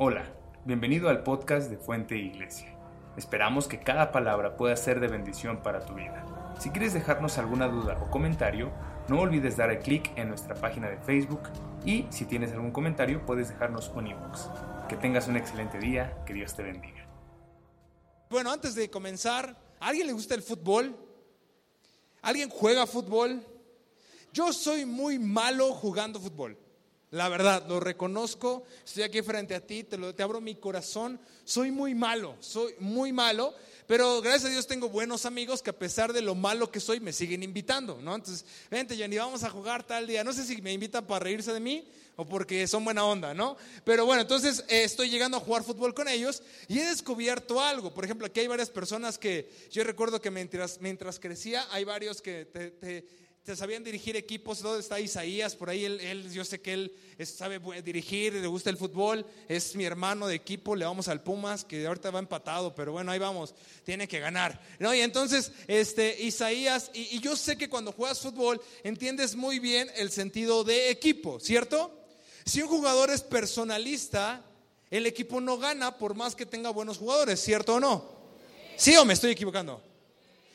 Hola, bienvenido al podcast de Fuente Iglesia. Esperamos que cada palabra pueda ser de bendición para tu vida. Si quieres dejarnos alguna duda o comentario, no olvides dar clic en nuestra página de Facebook y si tienes algún comentario puedes dejarnos un inbox. Que tengas un excelente día, que Dios te bendiga. Bueno, antes de comenzar, ¿a alguien le gusta el fútbol? ¿Alguien juega fútbol? Yo soy muy malo jugando fútbol. La verdad, lo reconozco. Estoy aquí frente a ti, te, abro mi corazón. Soy muy malo, soy muy malo. Pero gracias a Dios tengo buenos amigos que a pesar de lo malo que soy me siguen invitando, ¿no? Entonces, vente Jenny, vamos a jugar tal día. No sé si me invitan para reírse de mí o porque son buena onda, ¿no? Pero bueno, entonces eh, estoy llegando a jugar fútbol con ellos y he descubierto algo. Por ejemplo, aquí hay varias personas que yo recuerdo que mientras crecía hay varios que te sabían dirigir equipos. ¿Dónde está Isaías? Por ahí él, yo sé que él sabe dirigir, le gusta el fútbol, es mi hermano de equipo, le vamos al Pumas, que ahorita va empatado, pero bueno, ahí vamos, tiene que ganar. ¿no? Y entonces, este, Isaías, y, y yo sé que cuando juegas fútbol entiendes muy bien el sentido de equipo, ¿cierto? Si un jugador es personalista, el equipo no gana por más que tenga buenos jugadores, ¿cierto o no? ¿Sí o me estoy equivocando?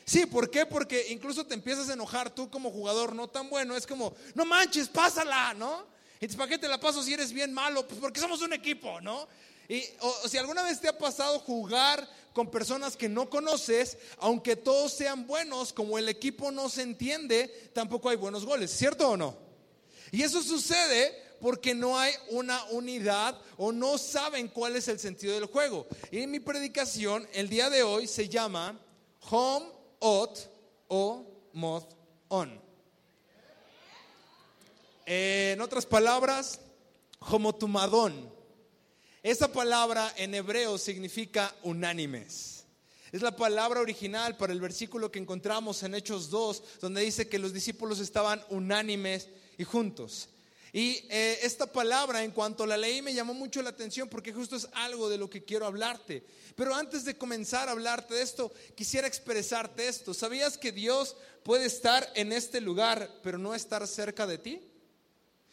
Sí, ¿por qué? Porque incluso te empiezas a enojar tú como jugador no tan bueno. Es como, no manches, pásala, ¿no? Y ¿para qué te la paso si eres bien malo? Pues porque somos un equipo, ¿no? Y o, si alguna vez te ha pasado jugar con personas que no conoces, aunque todos sean buenos, como el equipo no se entiende, tampoco hay buenos goles, ¿cierto o no? Y eso sucede porque no hay una unidad o no saben cuál es el sentido del juego. Y mi predicación el día de hoy se llama Home ot o mod on. En otras palabras, homotumadón. Esa palabra en hebreo significa unánimes. Es la palabra original para el versículo que encontramos en Hechos 2, donde dice que los discípulos estaban unánimes y juntos. Y eh, esta palabra, en cuanto la leí, me llamó mucho la atención porque justo es algo de lo que quiero hablarte. Pero antes de comenzar a hablarte de esto, quisiera expresarte esto. ¿Sabías que Dios puede estar en este lugar, pero no estar cerca de ti?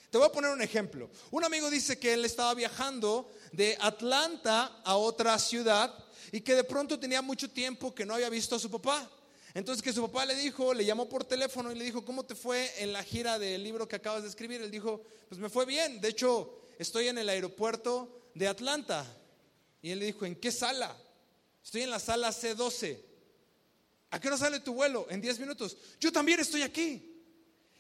Te voy a poner un ejemplo. Un amigo dice que él estaba viajando de Atlanta a otra ciudad y que de pronto tenía mucho tiempo que no había visto a su papá. Entonces que su papá le dijo, le llamó por teléfono y le dijo, ¿cómo te fue en la gira del libro que acabas de escribir? Él dijo, pues me fue bien, de hecho estoy en el aeropuerto de Atlanta. Y él le dijo, ¿en qué sala? Estoy en la sala C12. ¿A qué hora sale tu vuelo? En 10 minutos. Yo también estoy aquí.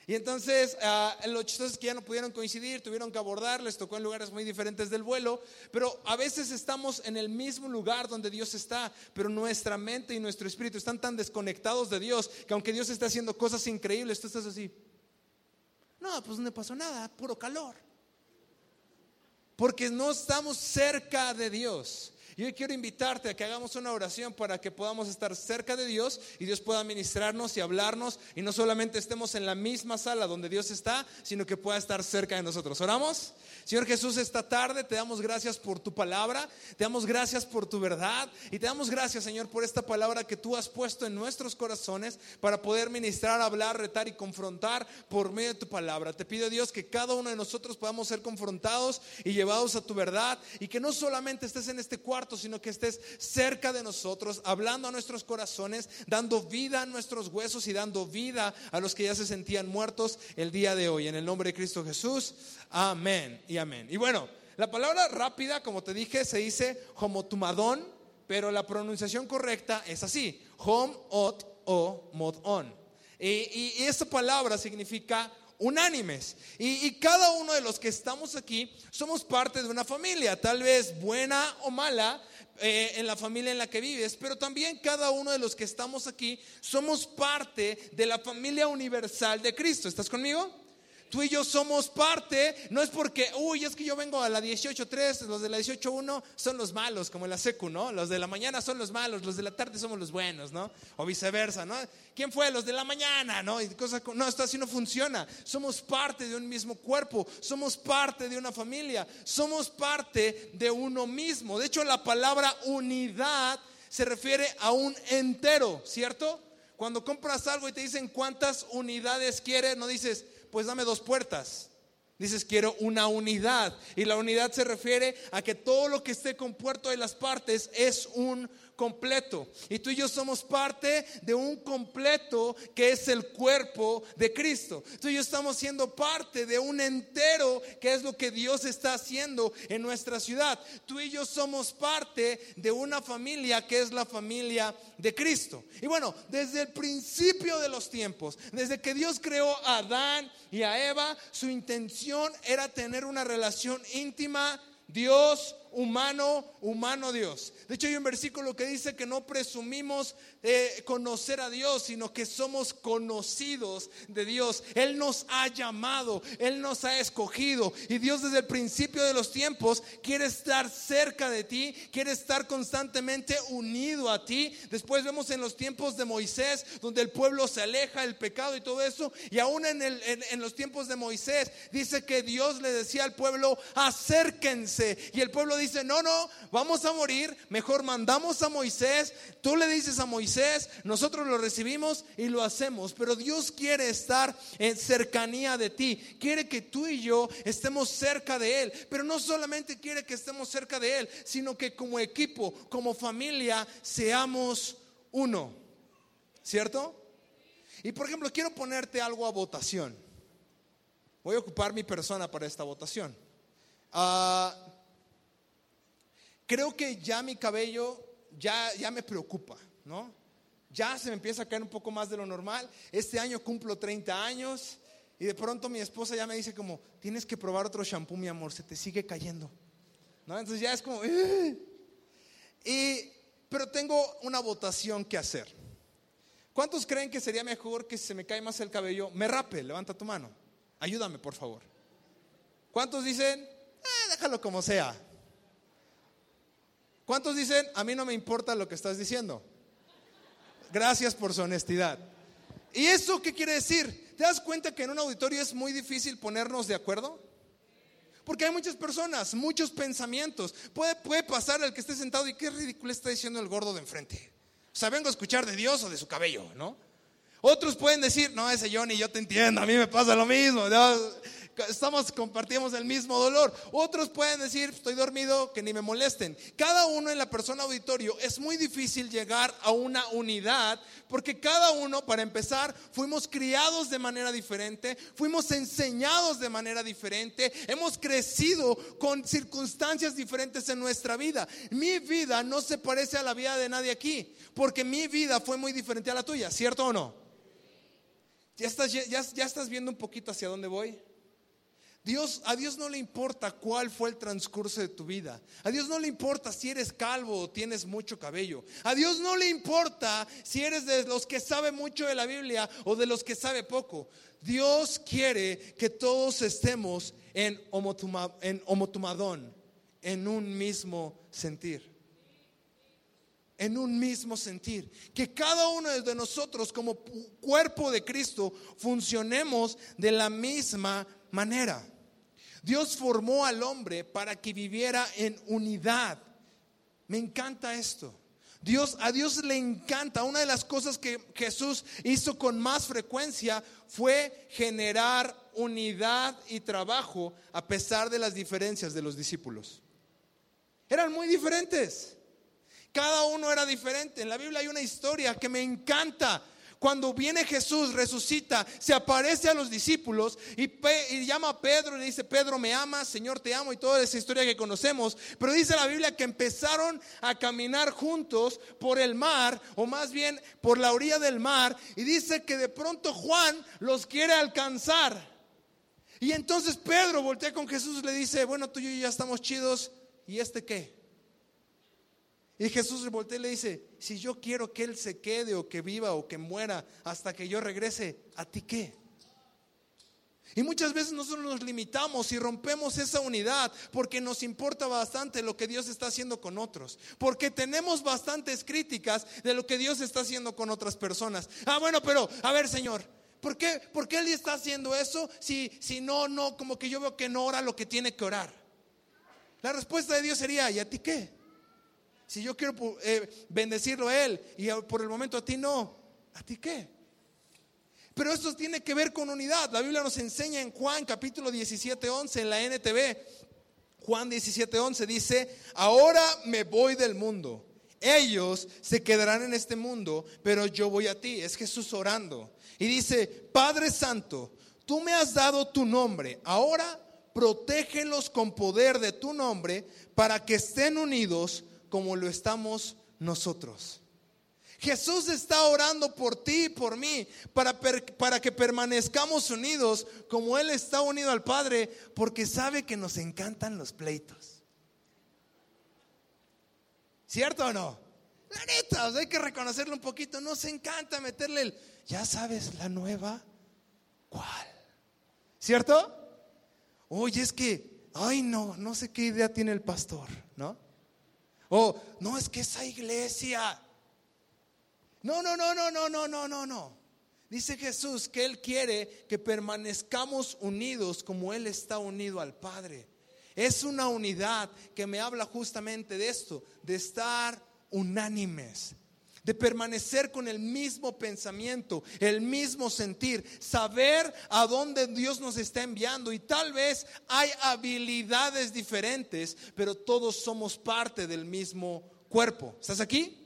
Y entonces uh, los chistosos que ya no pudieron coincidir, tuvieron que abordar, les tocó en lugares muy diferentes del vuelo, pero a veces estamos en el mismo lugar donde Dios está, pero nuestra mente y nuestro espíritu están tan desconectados de Dios que aunque Dios esté haciendo cosas increíbles, tú estás así. No, pues no pasó nada, puro calor. Porque no estamos cerca de Dios. Y hoy quiero invitarte a que hagamos una oración para que podamos estar cerca de Dios y Dios pueda ministrarnos y hablarnos y no solamente estemos en la misma sala donde Dios está, sino que pueda estar cerca de nosotros. ¿Oramos? Señor Jesús, esta tarde te damos gracias por tu palabra, te damos gracias por tu verdad y te damos gracias, Señor, por esta palabra que tú has puesto en nuestros corazones para poder ministrar, hablar, retar y confrontar por medio de tu palabra. Te pido, Dios, que cada uno de nosotros podamos ser confrontados y llevados a tu verdad y que no solamente estés en este cuarto, sino que estés cerca de nosotros, hablando a nuestros corazones, dando vida a nuestros huesos y dando vida a los que ya se sentían muertos el día de hoy. En el nombre de Cristo Jesús, amén y amén. Y bueno, la palabra rápida, como te dije, se dice homotumadón, pero la pronunciación correcta es así, hom, ot o mod on. Y, y esta palabra significa unánimes. Y, cada uno de los que estamos aquí somos parte de una familia, tal vez buena o mala, eh, en la familia en la que vives, pero también cada uno de los que estamos aquí somos parte de la familia universal de Cristo. ¿Estás conmigo? Tú y yo somos parte, no es porque, uy, es que yo vengo a la 18.3, los de la 18.1 son los malos, como en la secu, ¿no? Los de la mañana son los malos, los de la tarde somos los buenos, ¿no? O viceversa, ¿no? ¿Quién fue? Los de la mañana, ¿no? Y cosas, no, esto así no funciona. Somos parte de un mismo cuerpo, somos parte de una familia, somos parte de uno mismo. De hecho, la palabra unidad se refiere a un entero, ¿cierto? Cuando compras algo y te dicen cuántas unidades quieres, no dices, pues dame dos puertas. Dices, quiero una unidad. Y la unidad se refiere a que todo lo que esté compuesto de las partes es un completo. Y tú y yo somos parte de un completo que es el cuerpo de Cristo. Tú y yo estamos siendo parte de un entero que es lo que Dios está haciendo en nuestra ciudad. Tú y yo somos parte de una familia que es la familia de Cristo. Y bueno, desde el principio de los tiempos, desde que Dios creó a Adán y a Eva, su intención era tener una relación íntima Dios humano, humano Dios. De hecho hay un versículo que dice que no presumimos eh, conocer a Dios, sino que somos conocidos de Dios. Él nos ha llamado, Él nos ha escogido y Dios desde el principio de los tiempos quiere estar cerca de ti, quiere estar constantemente unido a ti. Después vemos en los tiempos de Moisés, donde el pueblo se aleja del pecado y todo eso, y aún en, el, en los tiempos de Moisés dice que Dios le decía al pueblo, acérquense, y el pueblo dice, no, no, vamos a morir, mejor mandamos a Moisés, tú le dices a Moisés, nosotros lo recibimos y lo hacemos, pero Dios quiere estar en cercanía de ti, quiere que tú y yo estemos cerca de Él, pero no solamente quiere que estemos cerca de Él, sino que como equipo, como familia, seamos uno, ¿cierto? Y por ejemplo, quiero ponerte algo a votación. Voy a ocupar mi persona para esta votación. Ah, creo que ya mi cabello ya, ya me preocupa, ¿no? Ya se me empieza a caer un poco más de lo normal. Este año cumplo 30 años y de pronto mi esposa ya me dice como, tienes que probar otro shampoo, mi amor, se te sigue cayendo. ¿No? Entonces ya es como... Y, pero tengo una votación que hacer. ¿Cuántos creen que sería mejor que si se me cae más el cabello, me rape? Levanta tu mano. Ayúdame, por favor. ¿Cuántos dicen, ah, déjalo como sea? ¿Cuántos dicen, a mí no me importa lo que estás diciendo? Gracias por su honestidad. ¿Y eso qué quiere decir? ¿Te das cuenta que en un auditorio es muy difícil ponernos de acuerdo? Porque hay muchas personas, muchos pensamientos. Puede, puede pasar el que esté sentado y qué ridículo está diciendo el gordo de enfrente. O sea, vengo a escuchar de Dios o de su cabello, ¿no? Otros pueden decir, no, ese Johnny, yo te entiendo, a mí me pasa lo mismo estamos, compartimos el mismo dolor. Otros pueden decir, estoy dormido, que ni me molesten. Cada uno en la persona auditorio es muy difícil llegar a una unidad porque cada uno, para empezar, fuimos criados de manera diferente, fuimos enseñados de manera diferente, hemos crecido con circunstancias diferentes en nuestra vida. Mi vida no se parece a la vida de nadie aquí, porque mi vida fue muy diferente a la tuya, ¿cierto o no? ¿Ya estás, ya, ya estás viendo un poquito hacia dónde voy? Dios, a Dios no le importa cuál fue el transcurso de tu vida. A Dios no le importa si eres calvo o tienes mucho cabello. A Dios no le importa si eres de los que sabe mucho de la Biblia o de los que sabe poco. Dios quiere que todos estemos en, en homotumadón, en un mismo sentir en un mismo sentir. Que cada uno de nosotros como cuerpo de Cristo funcionemos de la misma manera. Dios formó al hombre para que viviera en unidad. Me encanta esto. Dios, a Dios le encanta. Una de las cosas que Jesús hizo con más frecuencia fue generar unidad y trabajo a pesar de las diferencias de los discípulos. Eran muy diferentes. Cada uno era diferente. En la Biblia hay una historia que me encanta cuando viene Jesús, resucita, se aparece a los discípulos y, llama a Pedro y le dice, Pedro, me amas, Señor, te amo y toda esa historia que conocemos. Pero dice la Biblia que empezaron a caminar juntos por el mar, o más bien por la orilla del mar, y dice que de pronto Juan los quiere alcanzar. Y entonces Pedro voltea con Jesús y le dice, bueno, tú y yo ya estamos chidos, ¿y este qué? Y Jesús voltea y le dice, si yo quiero que Él se quede o que viva o que muera hasta que yo regrese, ¿a ti qué? Y muchas veces nosotros nos limitamos y rompemos esa unidad porque nos importa bastante lo que Dios está haciendo con otros. Porque tenemos bastantes críticas de lo que Dios está haciendo con otras personas. Ah, bueno, pero, a ver, Señor, ¿por qué, por qué Él está haciendo eso si, si no, no, como que yo veo que no ora lo que tiene que orar? La respuesta de Dios sería, ¿y a ti qué? Si yo quiero eh, bendecirlo a Él y por el momento a ti no, ¿a ti qué? Pero esto tiene que ver con unidad. La Biblia nos enseña en Juan capítulo 17, 11 en la NTV. Juan 17, 11 dice, ahora me voy del mundo. Ellos se quedarán en este mundo, pero yo voy a ti. Es Jesús orando. Y dice, Padre Santo, tú me has dado tu nombre. Ahora protégelos con poder de tu nombre para que estén unidos como lo estamos nosotros. Jesús está orando por ti y por mí para, para que permanezcamos unidos como Él está unido al Padre, porque sabe que nos encantan los pleitos. ¿Cierto o no? La neta, hay que reconocerlo un poquito. Nos encanta meterle el, ya sabes, la nueva, ¿cuál? ¿Cierto? Oye, es que, ay no, no sé qué idea tiene el pastor. O, no, es que esa iglesia, no, no, no, no, no, no, no, no, no. Dice Jesús que Él quiere que permanezcamos unidos como Él está unido al Padre. Es una unidad que me habla justamente de esto, de estar unánimes, de permanecer con el mismo pensamiento, el mismo sentir, saber a dónde Dios nos está enviando. Y tal vez hay habilidades diferentes, pero todos somos parte del mismo cuerpo. ¿Estás aquí?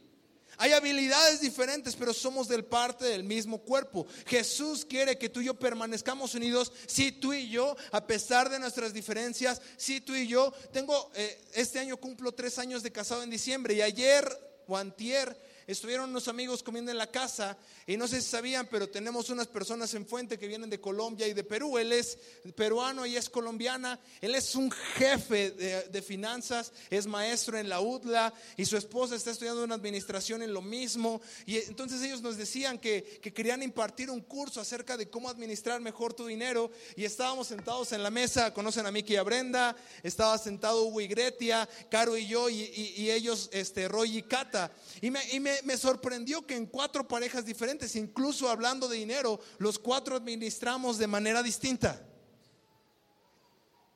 Hay habilidades diferentes, pero somos del parte del mismo cuerpo. Jesús quiere que tú y yo permanezcamos unidos. Si tú y yo, a pesar de nuestras diferencias, si tú y yo, tengo, eh, este año cumplo tres años de casado en diciembre y ayer o antier estuvieron unos amigos comiendo en la casa y no sé si sabían, pero tenemos unas personas en Fuente que vienen de Colombia y de Perú. Él es peruano y es colombiana. Él es un jefe de, finanzas, es maestro en la UDLA y su esposa está estudiando una administración en lo mismo. Y entonces ellos nos decían que, que querían impartir un curso acerca de cómo administrar mejor tu dinero y estábamos sentados en la mesa, conocen a Miki y a Brenda, estaba sentado Hugo y Gretia, Caro y yo y, ellos, este, Roy y Cata. Y me me, sorprendió que en cuatro parejas diferentes, incluso hablando de dinero, los cuatro administramos de manera distinta.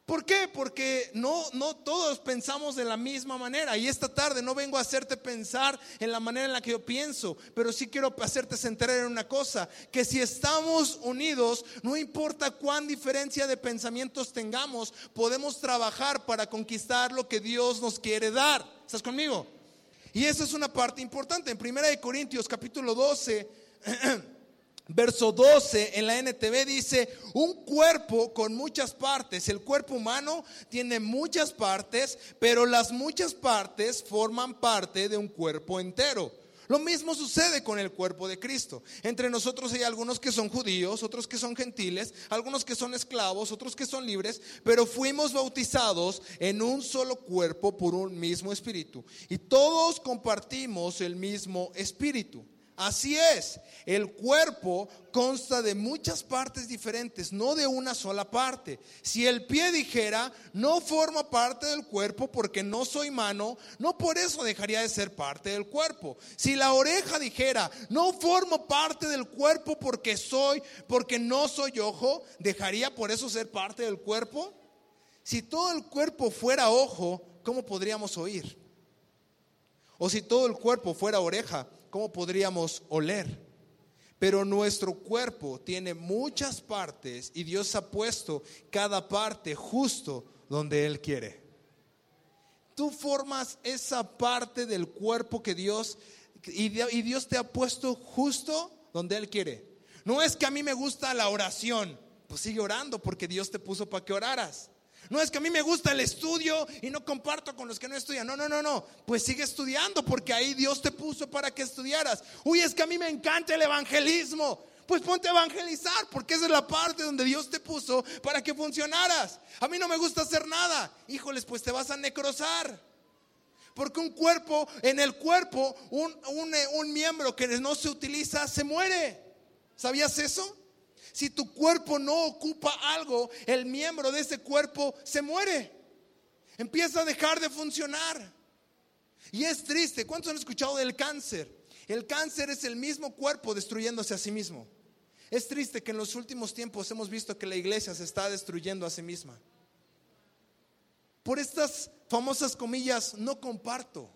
¿Por qué? Porque no, no todos pensamos de la misma manera. Y esta tarde no vengo a hacerte pensar en la manera en la que yo pienso, pero sí quiero hacerte centrar en una cosa, que si estamos unidos, no importa cuán diferencia de pensamientos tengamos, podemos trabajar para conquistar lo que Dios nos quiere dar. ¿Estás conmigo? Y esa es una parte importante. En 1 Corintios capítulo 12, verso 12, en la NTV dice, un cuerpo con muchas partes. El cuerpo humano tiene muchas partes, pero las muchas partes forman parte de un cuerpo entero. Lo mismo sucede con el cuerpo de Cristo. Entre nosotros hay algunos que son judíos, otros que son gentiles, algunos que son esclavos, otros que son libres, pero fuimos bautizados en un solo cuerpo por un mismo espíritu. Y todos compartimos el mismo espíritu. Así es, el cuerpo consta de muchas partes diferentes, no de una sola parte. Si el pie dijera, no forma parte del cuerpo porque no soy mano, no por eso dejaría de ser parte del cuerpo. Si la oreja dijera, no formo parte del cuerpo porque soy, porque no soy ojo, dejaría por eso ser parte del cuerpo. Si todo el cuerpo fuera ojo, ¿cómo podríamos oír? O si todo el cuerpo fuera oreja, ¿cómo podríamos oler? Pero nuestro cuerpo tiene muchas partes y Dios ha puesto cada parte justo donde Él quiere. Tú formas esa parte del cuerpo que Dios y Dios te ha puesto justo donde Él quiere. No es que a mí me gusta la oración, pues sigue orando porque Dios te puso para que oraras. No es que a mí me gusta el estudio y no comparto con los que no estudian. No, no, no, no. Pues sigue estudiando porque ahí Dios te puso para que estudiaras. Uy, es que a mí me encanta el evangelismo. Pues ponte a evangelizar porque esa es la parte donde Dios te puso para que funcionaras. A mí no me gusta hacer nada. Híjoles, pues te vas a necrosar. Porque un cuerpo, en el cuerpo, un, un, un miembro que no se utiliza se muere. ¿Sabías eso? Si tu cuerpo no ocupa algo, el miembro de ese cuerpo se muere. Empieza a dejar de funcionar. Y es triste. ¿Cuántos han escuchado del cáncer? El cáncer es el mismo cuerpo destruyéndose a sí mismo. Es triste que en los últimos tiempos hemos visto que la iglesia se está destruyendo a sí misma. Por estas famosas comillas, no comparto.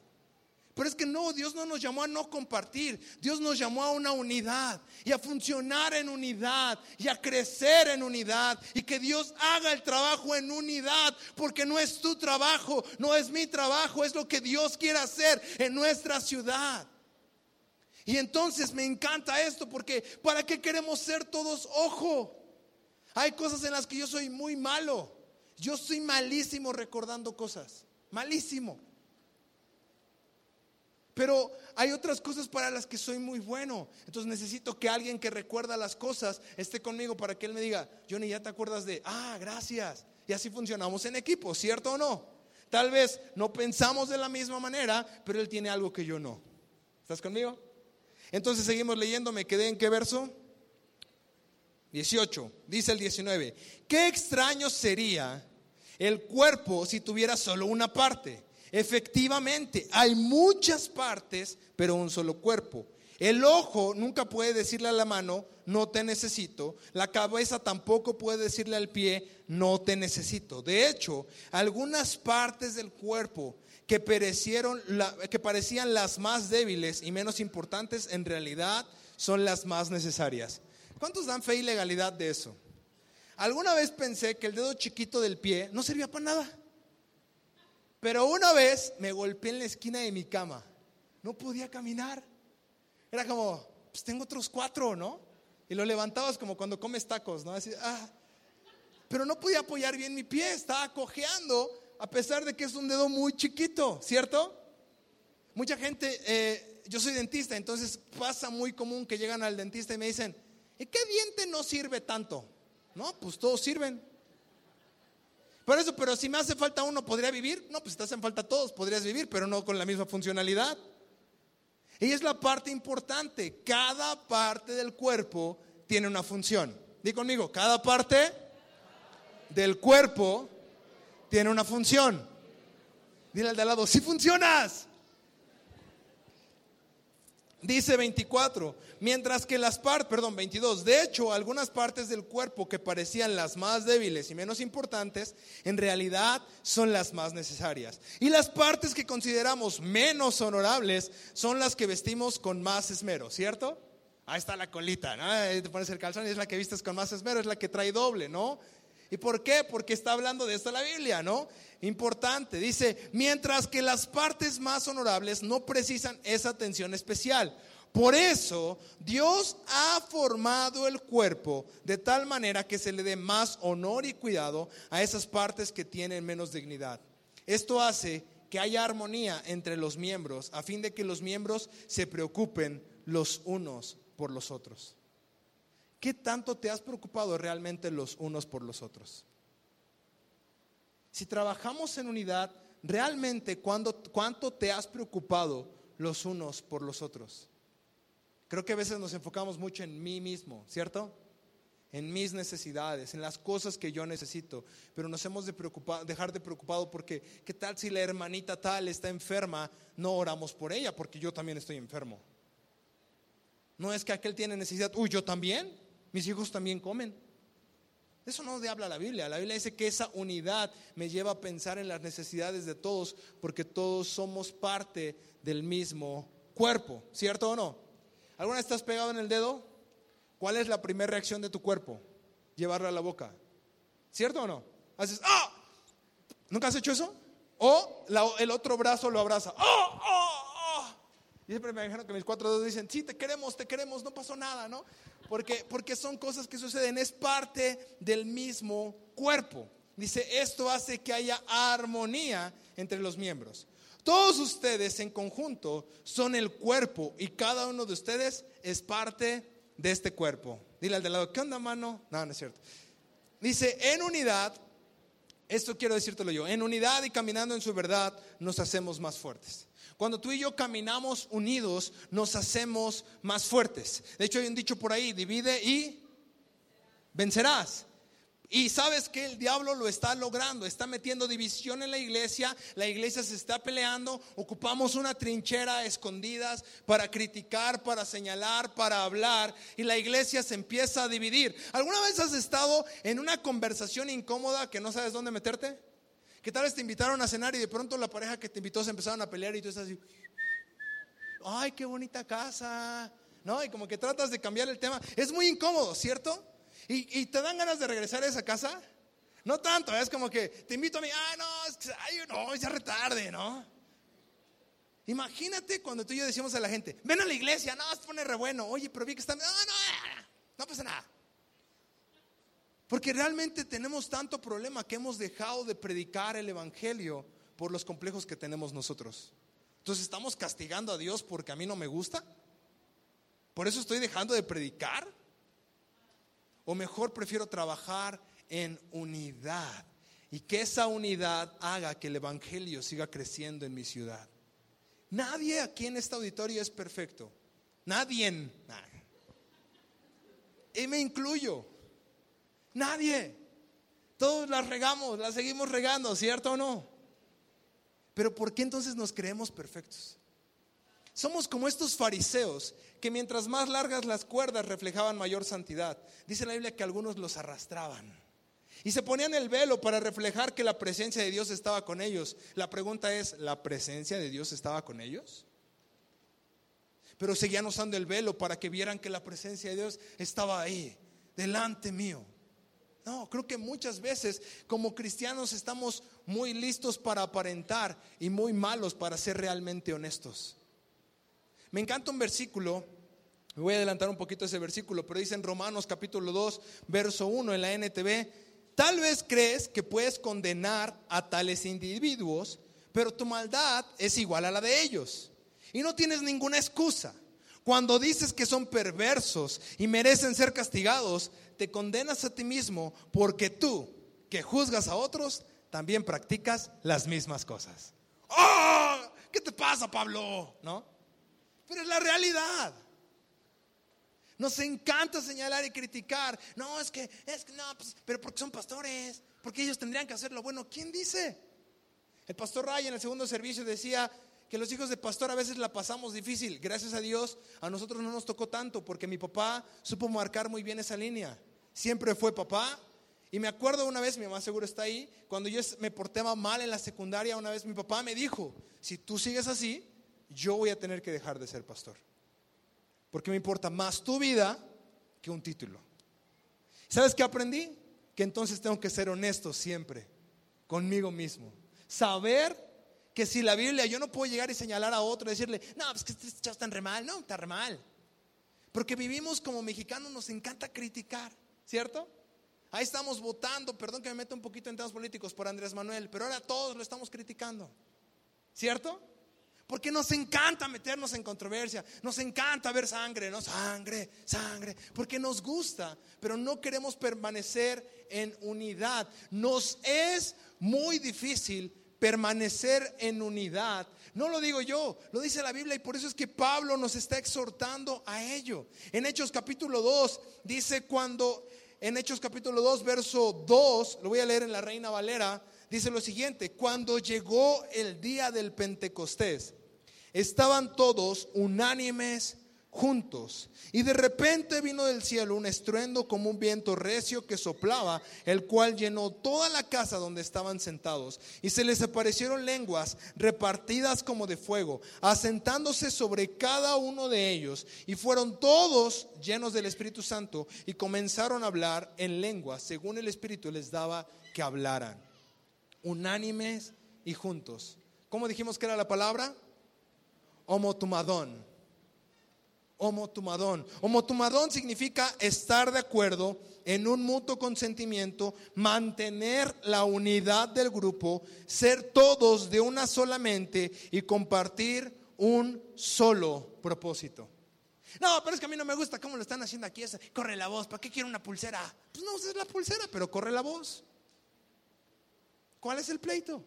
Pero es que no, Dios no nos llamó a no compartir, Dios nos llamó a una unidad y a funcionar en unidad y a crecer en unidad y que Dios haga el trabajo en unidad, porque no es tu trabajo, no es mi trabajo, es lo que Dios quiere hacer en nuestra ciudad. Y entonces me encanta esto porque ¿para qué queremos ser todos ojo? Hay cosas en las que yo soy muy malo. Yo soy malísimo recordando cosas, malísimo. Pero hay otras cosas para las que soy muy bueno. Entonces necesito que alguien que recuerda las cosas esté conmigo para que él me diga, Johnny, ya te acuerdas de, ah, gracias. Y así funcionamos en equipo, ¿cierto o no? Tal vez no pensamos de la misma manera, pero él tiene algo que yo no. ¿Estás conmigo? Entonces seguimos leyendo, me quedé en qué verso? 18, dice el 19, qué extraño sería el cuerpo si tuviera solo una parte Efectivamente, hay muchas partes, pero un solo cuerpo. El ojo nunca puede decirle a la mano, no te necesito. La cabeza tampoco puede decirle al pie, no te necesito. De hecho, algunas partes del cuerpo que, que parecían las más débiles y menos importantes, en realidad son las más necesarias. ¿Cuántos dan fe y legalidad de eso? Alguna vez pensé que el dedo chiquito del pie no servía para nada. Pero una vez me golpeé en la esquina de mi cama. No podía caminar. Era como, pues tengo otros cuatro, ¿no? Y lo levantabas como cuando comes tacos, ¿no? Así, ah. Pero no podía apoyar bien mi pie, estaba cojeando, a pesar de que es un dedo muy chiquito, ¿cierto? Mucha gente, eh, yo soy dentista, entonces pasa muy común que llegan al dentista y me dicen, ¿y qué diente no sirve tanto? No, pues todos sirven. Por eso, pero si me hace falta uno, ¿podría vivir? No, pues te hacen falta todos, podrías vivir, pero no con la misma funcionalidad. Y es la parte importante. Cada parte del cuerpo tiene una función. Di conmigo, cada parte del cuerpo tiene una función. Dile al de al lado, si funcionas. Dice 24, mientras que las partes, perdón, 22, de hecho, algunas partes del cuerpo que parecían las más débiles y menos importantes, en realidad son las más necesarias. Y las partes que consideramos menos honorables son las que vestimos con más esmero, ¿cierto? Ahí está la colita, ¿no? Ahí te pones el calzón y es la que vistes con más esmero, es la que trae doble, ¿no? ¿Y por qué? Porque está hablando de esto la Biblia, ¿no? importante. Dice, mientras que las partes más honorables no precisan esa atención especial. Por eso Dios ha formado el cuerpo de tal manera que se le dé más honor y cuidado a esas partes que tienen menos dignidad. Esto hace que haya armonía entre los miembros a fin de que los miembros se preocupen los unos por los otros. ¿Qué tanto te has preocupado realmente los unos por los otros? Si trabajamos en unidad, realmente ¿cuánto te has preocupado los unos por los otros? Creo que a veces nos enfocamos mucho en mí mismo, ¿cierto? En mis necesidades, en las cosas que yo necesito, pero nos hemos de preocupar, dejar de preocupado porque ¿qué tal si la hermanita tal está enferma? No oramos por ella porque yo también estoy enfermo. No es que aquel tiene necesidad, uy, yo también, mis hijos también comen. Eso no de habla la Biblia. La Biblia dice que esa unidad me lleva a pensar en las necesidades de todos, porque todos somos parte del mismo cuerpo, ¿cierto o no? ¿Alguna vez estás pegado en el dedo? ¿Cuál es la primera reacción de tu cuerpo? Llevarlo a la boca. ¿Cierto o no? Haces, ¡ah! ¿Nunca has hecho eso? O el otro brazo lo abraza. ¡Oh, oh, oh! Y siempre me dijeron que mis cuatro dedos dicen, sí, te queremos, te queremos, no pasó nada, ¿no? Porque, porque son cosas que suceden, es parte del mismo cuerpo. Dice, esto hace que haya armonía entre los miembros. Todos ustedes en conjunto son el cuerpo y cada uno de ustedes es parte de este cuerpo. Dile al de lado, ¿qué onda, mano? No, no es cierto. Dice, en unidad, esto quiero decírtelo yo, en unidad y caminando en su verdad nos hacemos más fuertes. Cuando tú y yo caminamos unidos, nos hacemos más fuertes. De hecho, hay un dicho por ahí, divide y vencerás. Y sabes que el diablo lo está logrando, está metiendo división en la iglesia, la iglesia se está peleando, ocupamos una trinchera escondidas para criticar, para señalar, para hablar, y la iglesia se empieza a dividir. ¿Alguna vez has estado en una conversación incómoda que no sabes dónde meterte? ¿Qué tal vez te invitaron a cenar y de pronto la pareja que te invitó se empezaron a pelear y tú estás así? ay, qué bonita casa, ¿no? Y como que tratas de cambiar el tema. Es muy incómodo, ¿cierto? ¿Y, te dan ganas de regresar a esa casa? No tanto, es como que te invito a mí, ah, no, es ay, no, ya retarde, ¿no? Imagínate cuando tú y yo decimos a la gente, ven a la iglesia, no, se pone re bueno, oye, pero vi que están, no, no, no pasa nada. Porque realmente tenemos tanto problema que hemos dejado de predicar el Evangelio por los complejos que tenemos nosotros. Entonces estamos castigando a Dios porque a mí no me gusta. Por eso estoy dejando de predicar. O mejor prefiero trabajar en unidad y que esa unidad haga que el Evangelio siga creciendo en mi ciudad. Nadie aquí en este auditorio es perfecto. Nadie. Y me incluyo. Nadie. Todos las regamos, las seguimos regando, ¿cierto o no? Pero ¿por qué entonces nos creemos perfectos? Somos como estos fariseos que mientras más largas las cuerdas reflejaban mayor santidad. Dice la Biblia que algunos los arrastraban. Y se ponían el velo para reflejar que la presencia de Dios estaba con ellos. La pregunta es, ¿la presencia de Dios estaba con ellos? Pero seguían usando el velo para que vieran que la presencia de Dios estaba ahí, delante mío. No, creo que muchas veces como cristianos estamos muy listos para aparentar y muy malos para ser realmente honestos. Me encanta un versículo, voy a adelantar un poquito ese versículo, pero dice en Romanos capítulo 2, verso 1 en la NTV, tal vez crees que puedes condenar a tales individuos, pero tu maldad es igual a la de ellos. Y no tienes ninguna excusa. Cuando dices que son perversos y merecen ser castigados, te condenas a ti mismo porque tú, que juzgas a otros, también practicas las mismas cosas. ¡Oh! ¿Qué te pasa, Pablo? ¿No? Pero es la realidad. Nos encanta señalar y criticar. No, es que, es que, no, pues, pero porque son pastores, porque ellos tendrían que hacer lo bueno. ¿Quién dice? El pastor Ray en el segundo servicio decía que los hijos de pastor a veces la pasamos difícil. Gracias a Dios, a nosotros no nos tocó tanto, porque mi papá supo marcar muy bien esa línea siempre fue papá. Y me acuerdo una vez, mi mamá seguro está ahí, cuando yo me porté mal en la secundaria, una vez mi papá me dijo, si tú sigues así, yo voy a tener que dejar de ser pastor. Porque me importa más tu vida que un título. ¿Sabes qué aprendí? Que entonces tengo que ser honesto siempre conmigo mismo. Saber que si la Biblia, yo no puedo llegar y señalar a otro y decirle, no, pues que este chavo está re mal. No, está re mal. Porque vivimos como mexicanos, nos encanta criticar. ¿Cierto? Ahí estamos votando, perdón que me meto un poquito en temas políticos por Andrés Manuel, pero ahora todos lo estamos criticando. ¿Cierto? Porque nos encanta meternos en controversia, nos encanta ver sangre, no sangre, sangre, porque nos gusta, pero no queremos permanecer en unidad. Nos es muy difícil permanecer en unidad. No lo digo yo, lo dice la Biblia y por eso es que Pablo nos está exhortando a ello. En Hechos capítulo 2 dice cuando en Hechos capítulo 2, verso 2, lo voy a leer en la Reina Valera, dice lo siguiente, cuando llegó el día del Pentecostés, estaban todos unánimes juntos. Y de repente vino del cielo un estruendo como un viento recio que soplaba, el cual llenó toda la casa donde estaban sentados. Y se les aparecieron lenguas repartidas como de fuego, asentándose sobre cada uno de ellos. Y fueron todos llenos del Espíritu Santo y comenzaron a hablar en lenguas, según el Espíritu les daba que hablaran. Unánimes y juntos. ¿Cómo dijimos que era la palabra? Homotumadón homotumadón. Homotumadón significa estar de acuerdo en un mutuo consentimiento, mantener la unidad del grupo, ser todos de una sola mente y compartir un solo propósito. No, pero es que a mí no me gusta cómo lo están haciendo aquí. corre la voz, ¿para qué quiero una pulsera? Pues no uses la pulsera, pero corre la voz. ¿Cuál es el pleito?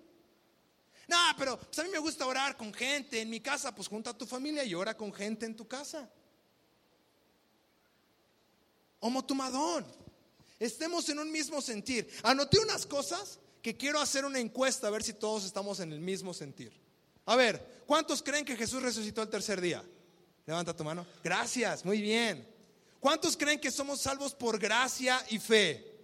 No, pero pues a mí me gusta orar con gente en mi casa, pues junta a tu familia y ora con gente en tu casa. Homotumadón. Estemos en un mismo sentir. Anoté unas cosas que quiero hacer una encuesta a ver si todos estamos en el mismo sentir. A ver, ¿cuántos creen que Jesús resucitó el tercer día? Levanta tu mano. Gracias, muy bien. ¿Cuántos creen que somos salvos por gracia y fe?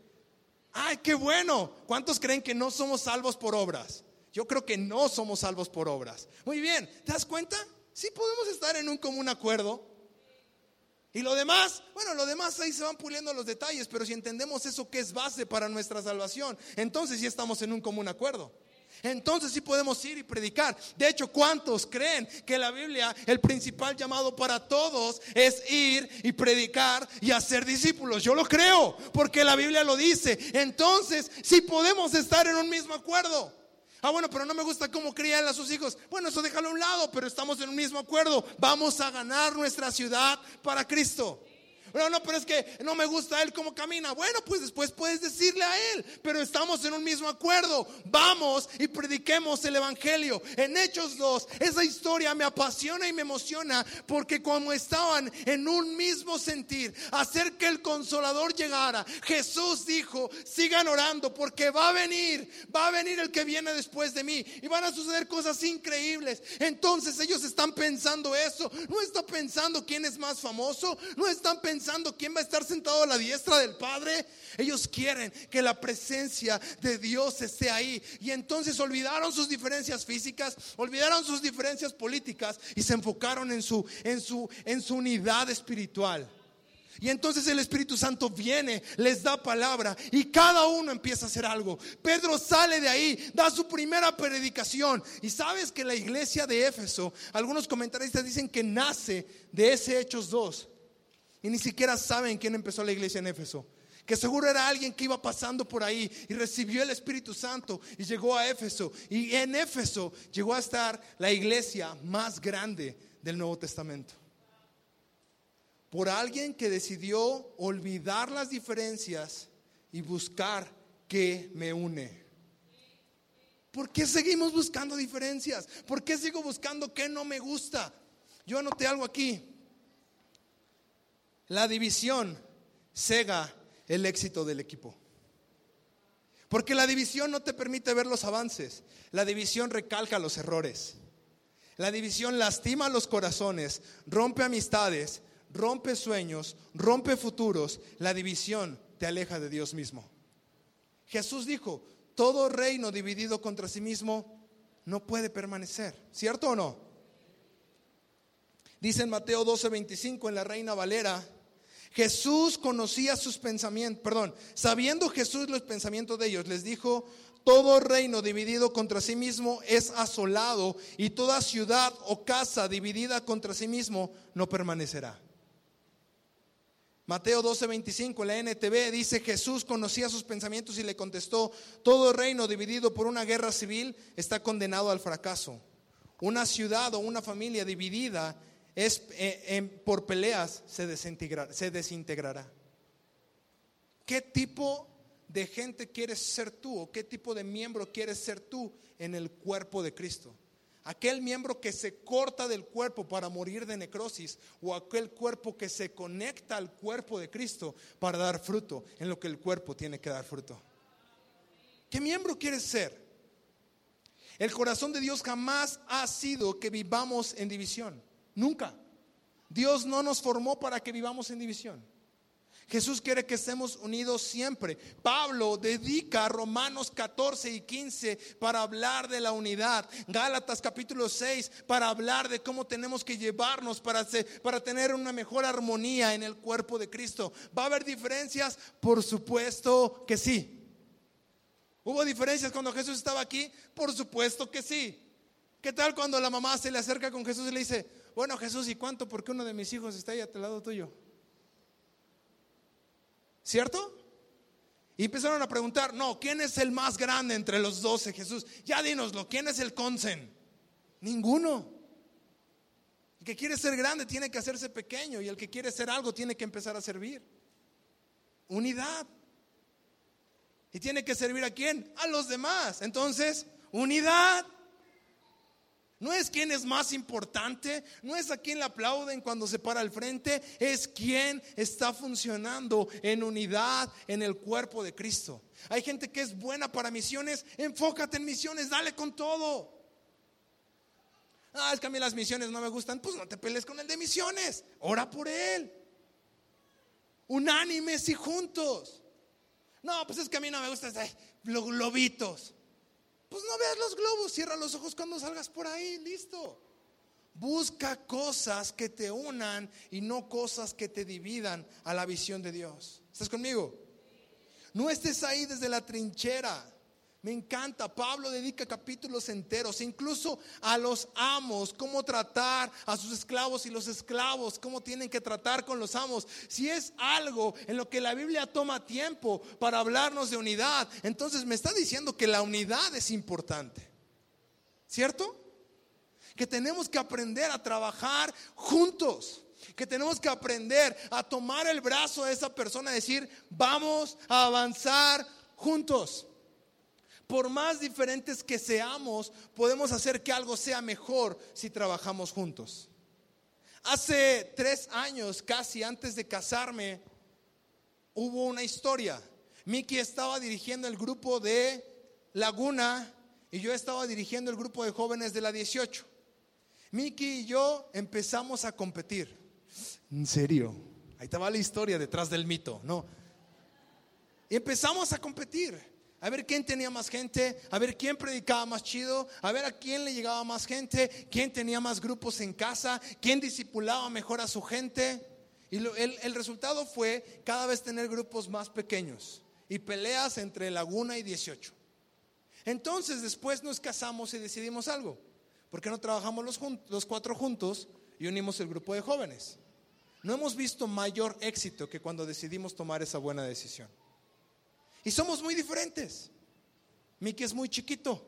Ay, qué bueno. ¿Cuántos creen que no somos salvos por obras? Yo creo que no somos salvos por obras. Muy bien, ¿te das cuenta? sí podemos estar en un común acuerdo. Y lo demás, bueno, lo demás ahí se van puliendo los detalles, pero si entendemos eso que es base para nuestra salvación, entonces sí estamos en un común acuerdo. Entonces sí podemos ir y predicar. De hecho, ¿cuántos creen que la Biblia, el principal llamado para todos es ir y predicar y hacer discípulos? Yo lo creo, porque la Biblia lo dice. Entonces sí podemos estar en un mismo acuerdo. Ah, bueno, pero no me gusta cómo crían a sus hijos. Bueno, eso déjalo a un lado, pero estamos en un mismo acuerdo. Vamos a ganar nuestra ciudad para Cristo. No, no, pero es que no me gusta él cómo camina. Bueno, pues después puedes decirle a él, pero estamos en un mismo acuerdo. Vamos y prediquemos el Evangelio. En Hechos 2, esa historia me apasiona y me emociona porque como estaban en un mismo sentir, hacer que el consolador llegara, Jesús dijo, sigan orando porque va a venir, va a venir el que viene después de mí y van a suceder cosas increíbles. Entonces ellos están pensando eso, no están pensando quién es más famoso, no están pensando pensando quién va a estar sentado a la diestra del Padre. Ellos quieren que la presencia de Dios esté ahí. Y entonces olvidaron sus diferencias físicas, olvidaron sus diferencias políticas y se enfocaron en su, en su, en su unidad espiritual. Y entonces el Espíritu Santo viene, les da palabra y cada uno empieza a hacer algo. Pedro sale de ahí, da su primera predicación. Y sabes que la iglesia de Éfeso, algunos comentaristas dicen que nace de ese Hechos 2. Y ni siquiera saben quién empezó la iglesia en Éfeso. Que seguro era alguien que iba pasando por ahí y recibió el Espíritu Santo y llegó a Éfeso. Y en Éfeso llegó a estar la iglesia más grande del Nuevo Testamento. Por alguien que decidió olvidar las diferencias y buscar qué me une. ¿Por qué seguimos buscando diferencias? ¿Por qué sigo buscando qué no me gusta? Yo anoté algo aquí. La división cega el éxito del equipo. Porque la división no te permite ver los avances. La división recalca los errores. La división lastima los corazones, rompe amistades, rompe sueños, rompe futuros. La división te aleja de Dios mismo. Jesús dijo, todo reino dividido contra sí mismo no puede permanecer. ¿Cierto o no? Dice en Mateo 12:25 en la Reina Valera, Jesús conocía sus pensamientos, perdón, sabiendo Jesús los pensamientos de ellos, les dijo, todo reino dividido contra sí mismo es asolado y toda ciudad o casa dividida contra sí mismo no permanecerá. Mateo 12:25 en la NTV dice, Jesús conocía sus pensamientos y le contestó, todo reino dividido por una guerra civil está condenado al fracaso. Una ciudad o una familia dividida es, eh, por peleas se desintegrará, se desintegrará. ¿Qué tipo de gente quieres ser tú o qué tipo de miembro quieres ser tú en el cuerpo de Cristo? Aquel miembro que se corta del cuerpo para morir de necrosis o aquel cuerpo que se conecta al cuerpo de Cristo para dar fruto en lo que el cuerpo tiene que dar fruto. ¿Qué miembro quieres ser? El corazón de Dios jamás ha sido que vivamos en división. Nunca. Dios no nos formó para que vivamos en división. Jesús quiere que estemos unidos siempre. Pablo dedica Romanos 14 y 15 para hablar de la unidad. Gálatas capítulo 6 para hablar de cómo tenemos que llevarnos para, para tener una mejor armonía en el cuerpo de Cristo. ¿Va a haber diferencias? Por supuesto que sí. ¿Hubo diferencias cuando Jesús estaba aquí? Por supuesto que sí. ¿Qué tal cuando la mamá se le acerca con Jesús y le dice, bueno Jesús, ¿y cuánto? Porque uno de mis hijos está ahí a tu lado tuyo. ¿Cierto? Y empezaron a preguntar, no, ¿quién es el más grande entre los doce, Jesús? Ya dínoslo, ¿quién es el consen? Ninguno. El que quiere ser grande tiene que hacerse pequeño y el que quiere ser algo tiene que empezar a servir. Unidad. ¿Y tiene que servir a quién? A los demás. Entonces, unidad. No es quién es más importante, no es a quien le aplauden cuando se para al frente, es quien está funcionando en unidad en el cuerpo de Cristo. Hay gente que es buena para misiones, enfócate en misiones, dale con todo. Ah, es que a mí las misiones no me gustan, pues no te pelees con el de misiones, ora por él. Unánimes y juntos. No, pues es que a mí no me gustan los globitos. Pues no veas los globos, cierra los ojos cuando salgas por ahí, listo. Busca cosas que te unan y no cosas que te dividan a la visión de Dios. ¿Estás conmigo? No estés ahí desde la trinchera. Me encanta, Pablo dedica capítulos enteros, incluso a los amos, cómo tratar a sus esclavos y los esclavos, cómo tienen que tratar con los amos. Si es algo en lo que la Biblia toma tiempo para hablarnos de unidad, entonces me está diciendo que la unidad es importante. ¿Cierto? Que tenemos que aprender a trabajar juntos que tenemos que aprender a tomar el brazo de esa persona y decir, vamos a avanzar juntos por más diferentes que seamos, podemos hacer que algo sea mejor si trabajamos juntos. Hace tres años, casi antes de casarme, hubo una historia. Miki estaba dirigiendo el grupo de Laguna y yo estaba dirigiendo el grupo de jóvenes de la 18. Miki y yo empezamos a competir. En serio, ahí estaba la historia detrás del mito, ¿no? Y empezamos a competir a ver quién tenía más gente, a ver quién predicaba más chido, a ver a quién le llegaba más gente, quién tenía más grupos en casa, quién discipulaba mejor a su gente. Y el, el resultado fue cada vez tener grupos más pequeños y peleas entre Laguna y 18. Entonces después nos casamos y decidimos algo. ¿Por qué no trabajamos los, los cuatro juntos y unimos el grupo de jóvenes? No hemos visto mayor éxito que cuando decidimos tomar esa buena decisión. Y somos muy diferentes. Miki es muy chiquito.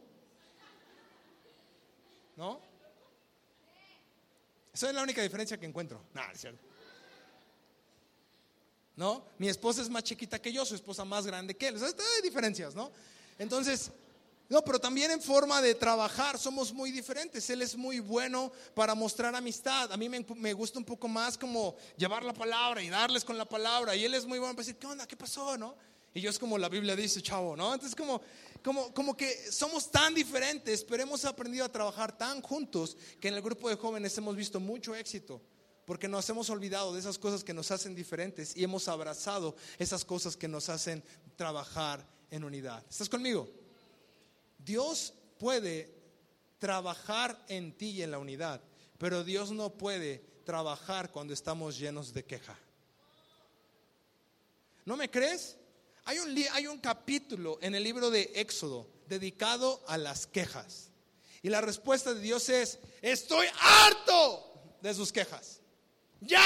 ¿No? Esa es la única diferencia que encuentro. No, es cierto. ¿No? Mi esposa es más chiquita que yo, su esposa más grande que él. hay diferencias, ¿no? Entonces, no, pero también en forma de trabajar somos muy diferentes. Él es muy bueno para mostrar amistad. A mí me, me, gusta un poco más como llevar la palabra y darles con la palabra. Y él es muy bueno para decir, ¿qué onda? ¿Qué pasó? ¿No? Y yo es como la Biblia dice, chavo, ¿no? Entonces como, como, como que somos tan diferentes, pero hemos aprendido a trabajar tan juntos que en el grupo de jóvenes hemos visto mucho éxito. Porque nos hemos olvidado de esas cosas que nos hacen diferentes y hemos abrazado esas cosas que nos hacen trabajar en unidad. ¿Estás conmigo? Dios puede trabajar en ti y en la unidad, pero Dios no puede trabajar cuando estamos llenos de queja. ¿No me crees? Hay un, hay un capítulo en el libro de Éxodo dedicado a las quejas. Y la respuesta de Dios es, estoy harto de sus quejas. Ya.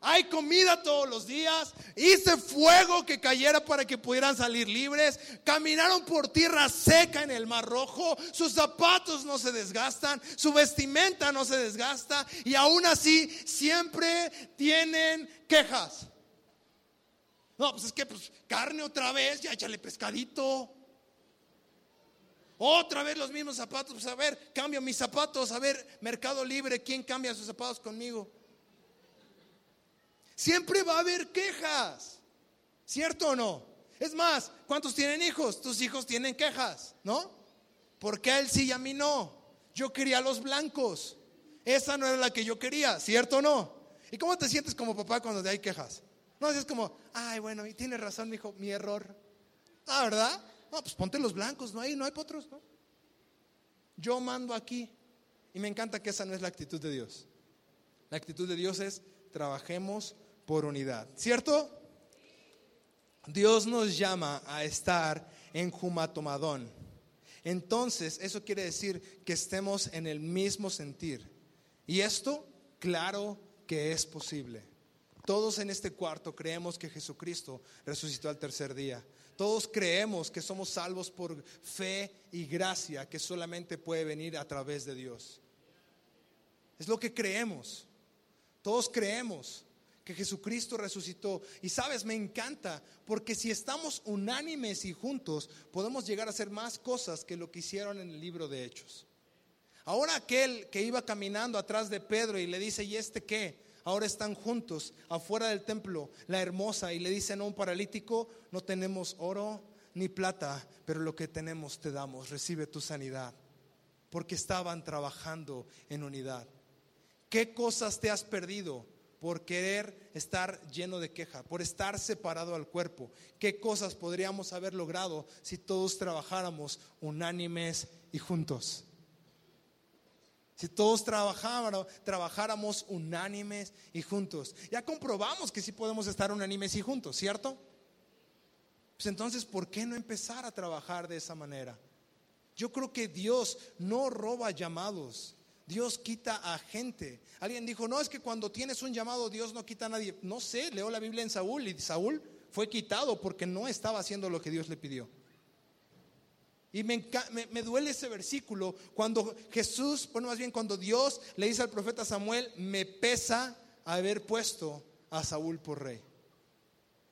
Hay comida todos los días. Hice fuego que cayera para que pudieran salir libres. Caminaron por tierra seca en el Mar Rojo. Sus zapatos no se desgastan. Su vestimenta no se desgasta. Y aún así siempre tienen quejas. No, pues es que pues, carne otra vez, ya échale pescadito. Otra vez los mismos zapatos, pues a ver, cambio mis zapatos, a ver, Mercado Libre, ¿quién cambia sus zapatos conmigo? Siempre va a haber quejas, ¿cierto o no? Es más, ¿cuántos tienen hijos? Tus hijos tienen quejas, ¿no? Porque a él sí y a mí no. Yo quería los blancos. Esa no era la que yo quería, ¿cierto o no? ¿Y cómo te sientes como papá cuando te hay quejas? No, es como, ay, bueno, y tiene razón, mi hijo, mi error. Ah, ¿verdad? No, pues ponte los blancos, no hay, no hay otros, ¿no? Yo mando aquí. Y me encanta que esa no es la actitud de Dios. La actitud de Dios es trabajemos por unidad. ¿Cierto? Dios nos llama a estar en Jumatomadón. Entonces, eso quiere decir que estemos en el mismo sentir. Y esto, claro que es posible. Todos en este cuarto creemos que Jesucristo resucitó al tercer día. Todos creemos que somos salvos por fe y gracia que solamente puede venir a través de Dios. Es lo que creemos. Todos creemos que Jesucristo resucitó. Y sabes, me encanta, porque si estamos unánimes y juntos, podemos llegar a hacer más cosas que lo que hicieron en el libro de Hechos. Ahora aquel que iba caminando atrás de Pedro y le dice, ¿y este qué? Ahora están juntos afuera del templo, la hermosa, y le dicen a un paralítico, no tenemos oro ni plata, pero lo que tenemos te damos, recibe tu sanidad, porque estaban trabajando en unidad. ¿Qué cosas te has perdido por querer estar lleno de queja, por estar separado al cuerpo? ¿Qué cosas podríamos haber logrado si todos trabajáramos unánimes y juntos? Si todos trabajáramos unánimes y juntos. Ya comprobamos que sí podemos estar unánimes y juntos, ¿cierto? Pues entonces, ¿por qué no empezar a trabajar de esa manera? Yo creo que Dios no roba llamados. Dios quita a gente. Alguien dijo, no, es que cuando tienes un llamado Dios no quita a nadie. No sé, leo la Biblia en Saúl y Saúl fue quitado porque no estaba haciendo lo que Dios le pidió. Y me, me, duele ese versículo cuando Jesús, bueno, más bien cuando Dios le dice al profeta Samuel, me pesa haber puesto a Saúl por rey.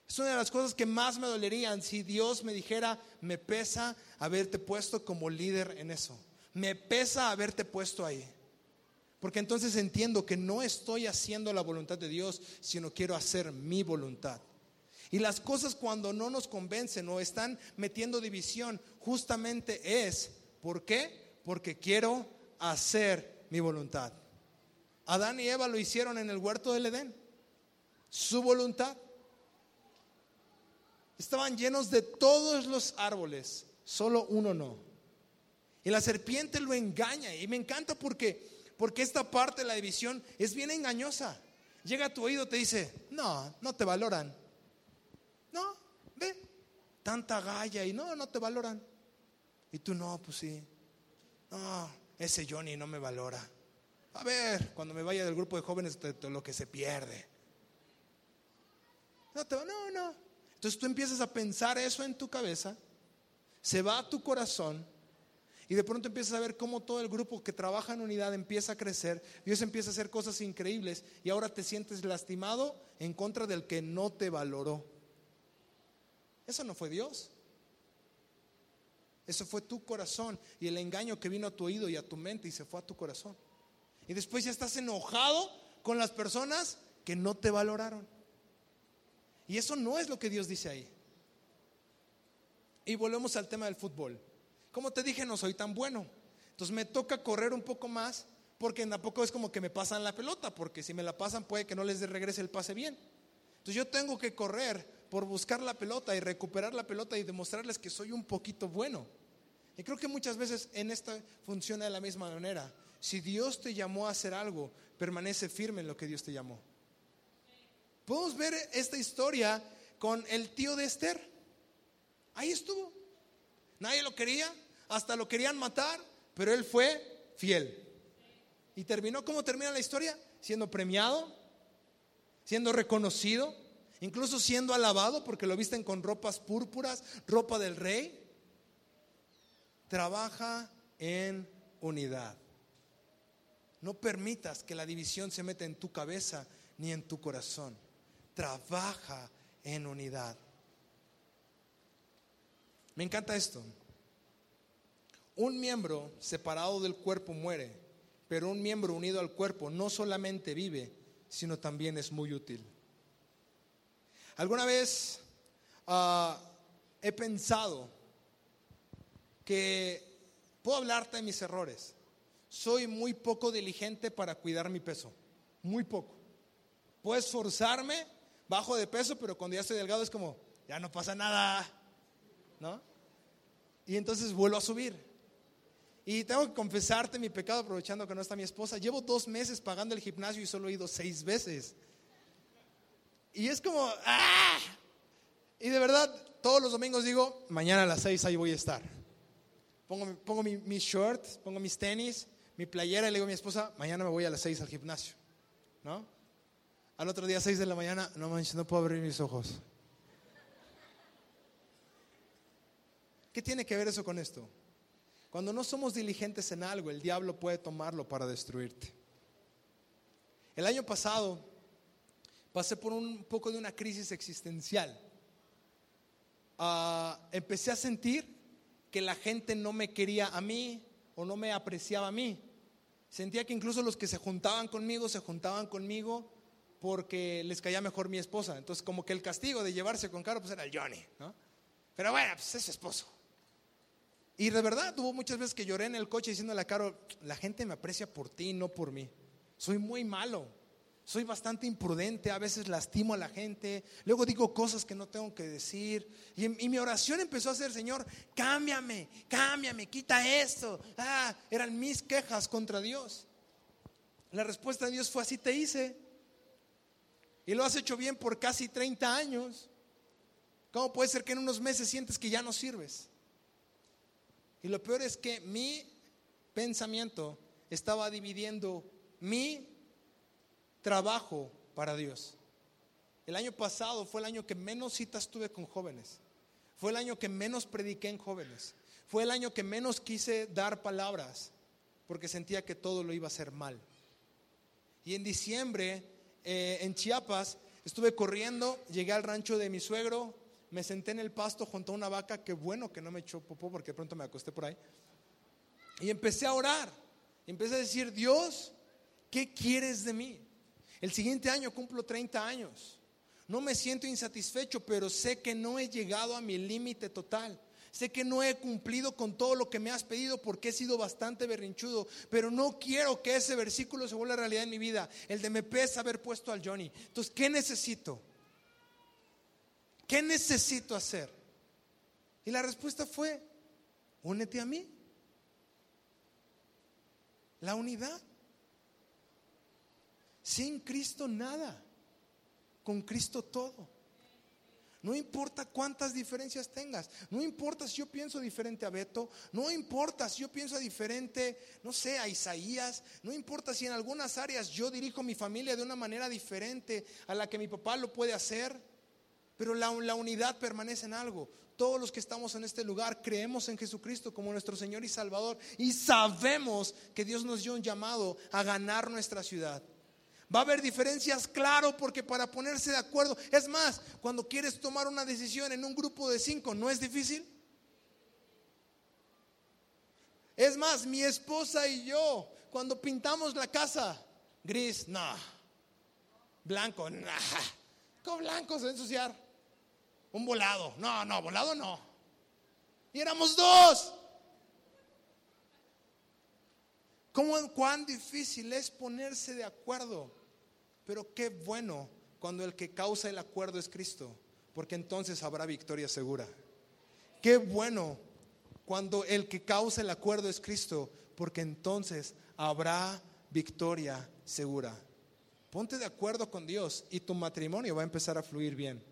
Es una de las cosas que más me dolerían si Dios me dijera, me pesa haberte puesto como líder en eso. Me pesa haberte puesto ahí. Porque entonces entiendo que no estoy haciendo la voluntad de Dios, sino quiero hacer mi voluntad. Y las cosas cuando no nos convencen o están metiendo división, justamente es, ¿por qué? Porque quiero hacer mi voluntad. Adán y Eva lo hicieron en el huerto del Edén. Su voluntad. Estaban llenos de todos los árboles, solo uno no. Y la serpiente lo engaña. Y me encanta porque, porque esta parte de la división es bien engañosa. Llega a tu oído, te dice, no, no te valoran. No, ve, tanta galla y no, no te valoran. Y tú no, pues sí. No, ese Johnny no me valora. A ver, cuando me vaya del grupo de jóvenes, lo que se pierde. No, te, no, no. Entonces tú empiezas a pensar eso en tu cabeza, se va a tu corazón y de pronto empiezas a ver cómo todo el grupo que trabaja en unidad empieza a crecer, Dios empieza a hacer cosas increíbles y ahora te sientes lastimado en contra del que no te valoró. Eso no fue Dios. Eso fue tu corazón y el engaño que vino a tu oído y a tu mente y se fue a tu corazón. Y después ya estás enojado con las personas que no te valoraron. Y eso no es lo que Dios dice ahí. Y volvemos al tema del fútbol. Como te dije, no soy tan bueno. Entonces me toca correr un poco más porque tampoco es como que me pasan la pelota, porque si me la pasan puede que no les regrese el pase bien. Entonces yo tengo que correr por buscar la pelota y recuperar la pelota y demostrarles que soy un poquito bueno. Y creo que muchas veces en esta funciona de la misma manera. Si Dios te llamó a hacer algo, permanece firme en lo que Dios te llamó. Podemos ver esta historia con el tío de Esther. Ahí estuvo. Nadie lo quería, hasta lo querían matar, pero él fue fiel. Y terminó, ¿cómo termina la historia? Siendo premiado, siendo reconocido, incluso siendo alabado porque lo visten con ropas púrpuras, ropa del rey. Trabaja en unidad. No permitas que la división se meta en tu cabeza ni en tu corazón. Trabaja en unidad. Me encanta esto. Un miembro separado del cuerpo muere, pero un miembro unido al cuerpo no solamente vive, sino también es muy útil. Alguna vez ah, he pensado que puedo hablarte de mis errores. Soy muy poco diligente para cuidar mi peso, muy poco. Puedo esforzarme, bajo de peso, pero cuando ya estoy delgado es como, ya no pasa nada, ¿no? Y entonces vuelvo a subir. Y tengo que confesarte mi pecado aprovechando que no está mi esposa. Llevo dos meses pagando el gimnasio y solo he ido seis veces. Y es como, ¡ah! Y de verdad, todos los domingos digo, mañana a las seis ahí voy a estar. Pongo, pongo mi, mis shorts, pongo mis tenis, mi playera y le digo a mi esposa, mañana me voy a las seis al gimnasio. ¿No? Al otro día, seis de la mañana, no manches, no puedo abrir mis ojos. ¿Qué tiene que ver eso con esto? Cuando no somos diligentes en algo, el diablo puede tomarlo para destruirte. El año pasado pasé por un poco de una crisis existencial. Ah, empecé a sentir que la gente no me quería a mí o no me apreciaba a mí. Sentía que incluso los que se juntaban conmigo se juntaban conmigo porque les caía mejor mi esposa. Entonces, como que el castigo de llevarse con Caro pues era el Johnny, ¿no? Pero bueno, pues es su esposo. Y de verdad, tuvo muchas veces que lloré en el coche diciéndole a Caro, la gente me aprecia por ti, no por mí. Soy muy malo soy bastante imprudente, a veces lastimo a la gente, luego digo cosas que no tengo que decir. Y, mi oración empezó a ser, Señor, cámbiame, cámbiame, quita esto. Ah, eran mis quejas contra Dios. La respuesta de Dios fue así te hice. Y lo has hecho bien por casi 30 años. ¿Cómo puede ser que en unos meses sientes que ya no sirves? Y lo peor es que mi pensamiento estaba dividiendo mi trabajo para Dios. El año pasado fue el año que menos citas tuve con jóvenes. Fue el año que menos prediqué en jóvenes. Fue el año que menos quise dar palabras porque sentía que todo lo iba a hacer mal. Y en diciembre, eh, en Chiapas, estuve corriendo, llegué al rancho de mi suegro, me senté en el pasto junto a una vaca, qué bueno que no me echó popó porque pronto me acosté por ahí. Y empecé a orar, empecé a decir, Dios, ¿qué quieres de mí? El siguiente año cumplo 30 años. No me siento insatisfecho, pero sé que no he llegado a mi límite total. Sé que no he cumplido con todo lo que me has pedido porque he sido bastante berrinchudo, pero no quiero que ese versículo se vuelva realidad en mi vida, el de me pesa haber puesto al Johnny. Entonces, ¿qué necesito? ¿Qué necesito hacer? Y la respuesta fue, únete a mí. La unidad. Sin Cristo nada. Con Cristo todo. No importa cuántas diferencias tengas. No importa si yo pienso diferente a Beto. No importa si yo pienso diferente, no sé, a Isaías. No importa si en algunas áreas yo dirijo mi familia de una manera diferente a la que mi papá lo puede hacer. Pero la, unidad permanece en algo. Todos los que estamos en este lugar creemos en Jesucristo como nuestro Señor y Salvador y sabemos que Dios nos dio un llamado a ganar nuestra ciudad. Va a haber diferencias, claro, porque para ponerse de acuerdo, es más, cuando quieres tomar una decisión en un grupo de cinco, ¿no es difícil? Es más, mi esposa y yo, cuando pintamos la casa, gris, no. Blanco, no. Con blanco se va a ensuciar. Un volado. No, no, volado no. Y éramos dos. ¿Cómo, cuán difícil es ponerse de acuerdo? Pero qué bueno cuando el que causa el acuerdo es Cristo, porque entonces habrá victoria segura. Qué bueno cuando el que causa el acuerdo es Cristo, porque entonces habrá victoria segura. Ponte de acuerdo con Dios y tu matrimonio va a empezar a fluir bien.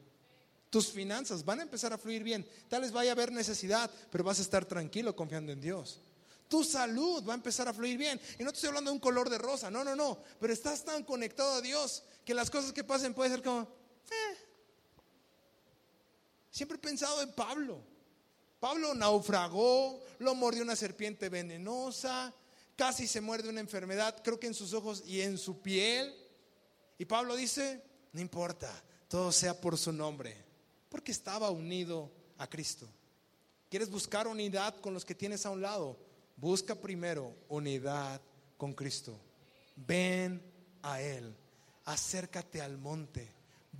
Tus finanzas van a empezar a fluir bien. Tal vez vaya a haber necesidad, pero vas a estar tranquilo confiando en Dios. Tu salud va a empezar a fluir bien. Y no te estoy hablando de un color de rosa, no, no, no. Pero estás tan conectado a Dios que las cosas que pasen pueden ser como... Eh. Siempre he pensado en Pablo. Pablo naufragó, lo mordió una serpiente venenosa, casi se muerde una enfermedad, creo que en sus ojos y en su piel. Y Pablo dice, no importa, todo sea por su nombre. Porque estaba unido a Cristo. ¿Quieres buscar unidad con los que tienes a un lado? Busca primero unidad con Cristo. Ven a Él. Acércate al monte.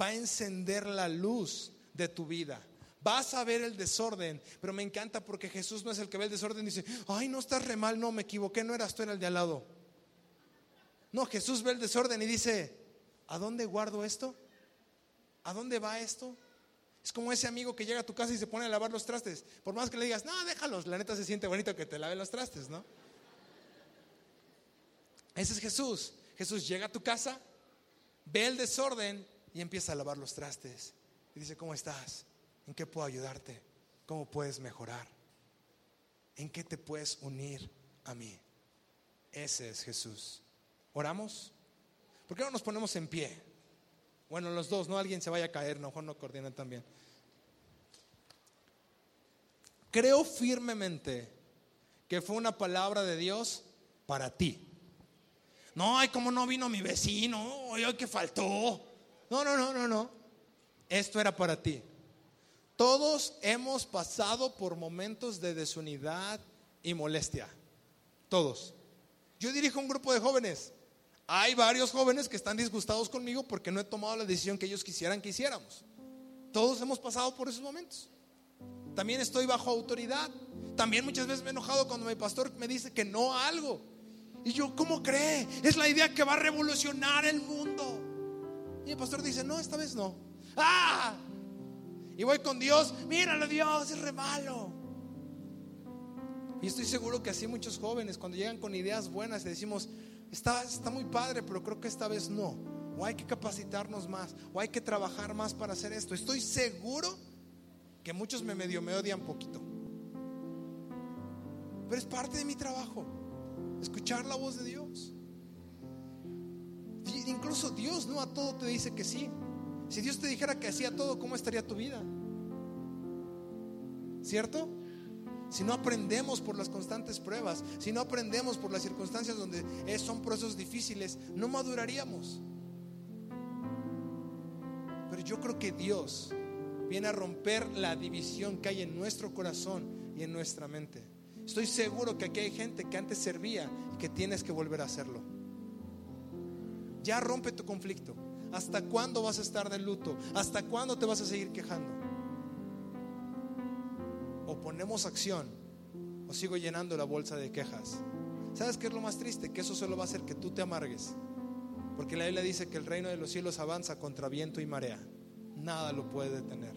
Va a encender la luz de tu vida. Vas a ver el desorden, pero me encanta porque Jesús no es el que ve el desorden y dice, ay, no estás re mal, no, me equivoqué, no eras tú, era el de al lado. No, Jesús ve el desorden y dice, ¿a dónde guardo esto? ¿A dónde va esto? Es como ese amigo que llega a tu casa y se pone a lavar los trastes. Por más que le digas, no, déjalos, la neta se siente bonito que te lave los trastes, ¿no? Ese es Jesús. Jesús llega a tu casa, ve el desorden y empieza a lavar los trastes. Y dice, ¿cómo estás? ¿En qué puedo ayudarte? ¿Cómo puedes mejorar? ¿En qué te puedes unir a mí? Ese es Jesús. ¿Oramos? ¿Por qué no nos ponemos en pie? Bueno, los dos, no alguien se vaya a caer, no, no coordinan también. Creo firmemente que fue una palabra de Dios para ti. No, ay, cómo no vino mi vecino, ay, que faltó. No, no, no, no, no. Esto era para ti. Todos hemos pasado por momentos de desunidad y molestia. Todos. Yo dirijo un grupo de jóvenes. Hay varios jóvenes que están disgustados conmigo porque no he tomado la decisión que ellos quisieran que hiciéramos. Todos hemos pasado por esos momentos. También estoy bajo autoridad. También muchas veces me he enojado cuando mi pastor me dice que no a algo. Y yo, ¿cómo cree? Es la idea que va a revolucionar el mundo. Y el pastor dice, no, esta vez no. ¡Ah! Y voy con Dios, míralo Dios, es re malo. Y estoy seguro que así muchos jóvenes, cuando llegan con ideas buenas, le decimos, está, está muy padre, pero creo que esta vez no. O hay que capacitarnos más, o hay que trabajar más para hacer esto. Estoy seguro que muchos me medio me odian poquito. Pero es parte de mi trabajo, escuchar la voz de Dios. Incluso Dios no a todo te dice que sí. Si Dios te dijera que hacía todo, ¿cómo estaría tu vida? ¿Cierto? Si no aprendemos por las constantes pruebas, si no aprendemos por las circunstancias donde son procesos difíciles, no maduraríamos. Pero yo creo que Dios viene a romper la división que hay en nuestro corazón y en nuestra mente. Estoy seguro que aquí hay gente que antes servía y que tienes que volver a hacerlo. Ya rompe tu conflicto. ¿Hasta cuándo vas a estar de luto? ¿Hasta cuándo te vas a seguir quejando? O ponemos acción o sigo llenando la bolsa de quejas. ¿Sabes qué es lo más triste? Que eso solo va a hacer que tú te amargues. Porque la Biblia dice que el reino de los cielos avanza contra viento y marea. Nada lo puede detener.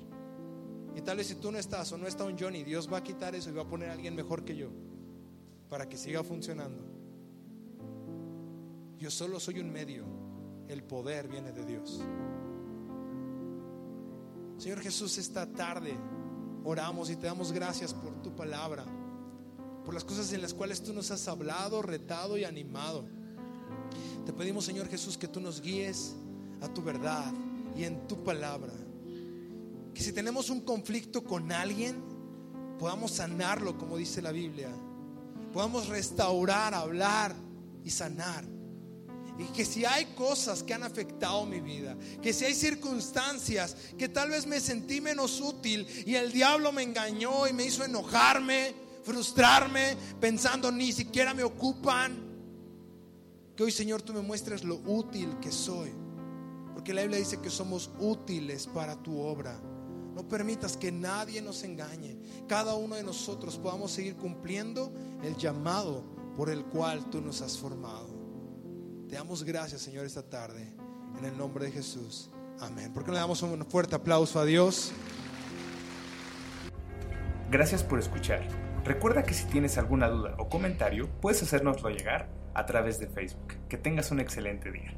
Y tal vez si tú no estás o no está un Johnny, Dios va a quitar eso y va a poner a alguien mejor que yo para que siga funcionando. Yo solo soy un medio. El poder viene de Dios. Señor Jesús, esta tarde oramos y te damos gracias por tu palabra, por las cosas en las cuales tú nos has hablado, retado y animado. Te pedimos, Señor Jesús, que tú nos guíes a tu verdad y en tu palabra. Que si tenemos un conflicto con alguien, podamos sanarlo, como dice la Biblia. Podamos restaurar, hablar y sanar. Y que si hay cosas que han afectado mi vida, que si hay circunstancias que tal vez me sentí menos útil y el diablo me engañó y me hizo enojarme, frustrarme, pensando ni siquiera me ocupan, que hoy Señor tú me muestres lo útil que soy. Porque la Biblia dice que somos útiles para tu obra. No permitas que nadie nos engañe. Cada uno de nosotros podamos seguir cumpliendo el llamado por el cual tú nos has formado. Te damos gracias, Señor, esta tarde. En el nombre de Jesús. Amén. ¿Por qué le damos un fuerte aplauso a Dios? Gracias por escuchar. Recuerda que si tienes alguna duda o comentario, puedes hacérnoslo llegar a través de Facebook. Que tengas un excelente día.